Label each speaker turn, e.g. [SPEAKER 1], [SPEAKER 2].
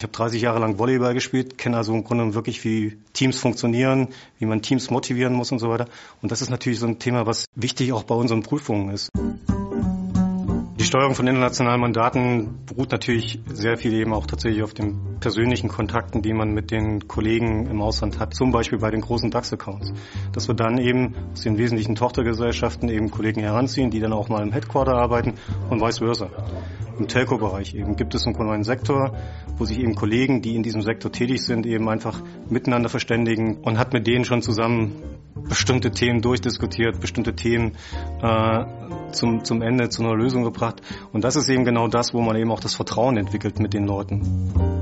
[SPEAKER 1] Ich habe 30 Jahre lang Volleyball gespielt, kenne also im Grunde wirklich, wie Teams funktionieren, wie man Teams motivieren muss und so weiter. Und das ist natürlich so ein Thema, was wichtig auch bei unseren Prüfungen ist. Die Steuerung von internationalen Mandaten beruht natürlich sehr viel eben auch tatsächlich auf den persönlichen Kontakten, die man mit den Kollegen im Ausland hat, zum Beispiel bei den großen DAX-Accounts. Dass wir dann eben aus den wesentlichen Tochtergesellschaften eben Kollegen heranziehen, die dann auch mal im Headquarter arbeiten und vice versa. Im Telco-Bereich eben gibt es einen neuen Sektor, wo sich eben Kollegen, die in diesem Sektor tätig sind, eben einfach miteinander verständigen und hat mit denen schon zusammen bestimmte Themen durchdiskutiert, bestimmte Themen äh, zum, zum Ende zu einer Lösung gebracht. Und das ist eben genau das, wo man eben auch das Vertrauen entwickelt mit den Leuten.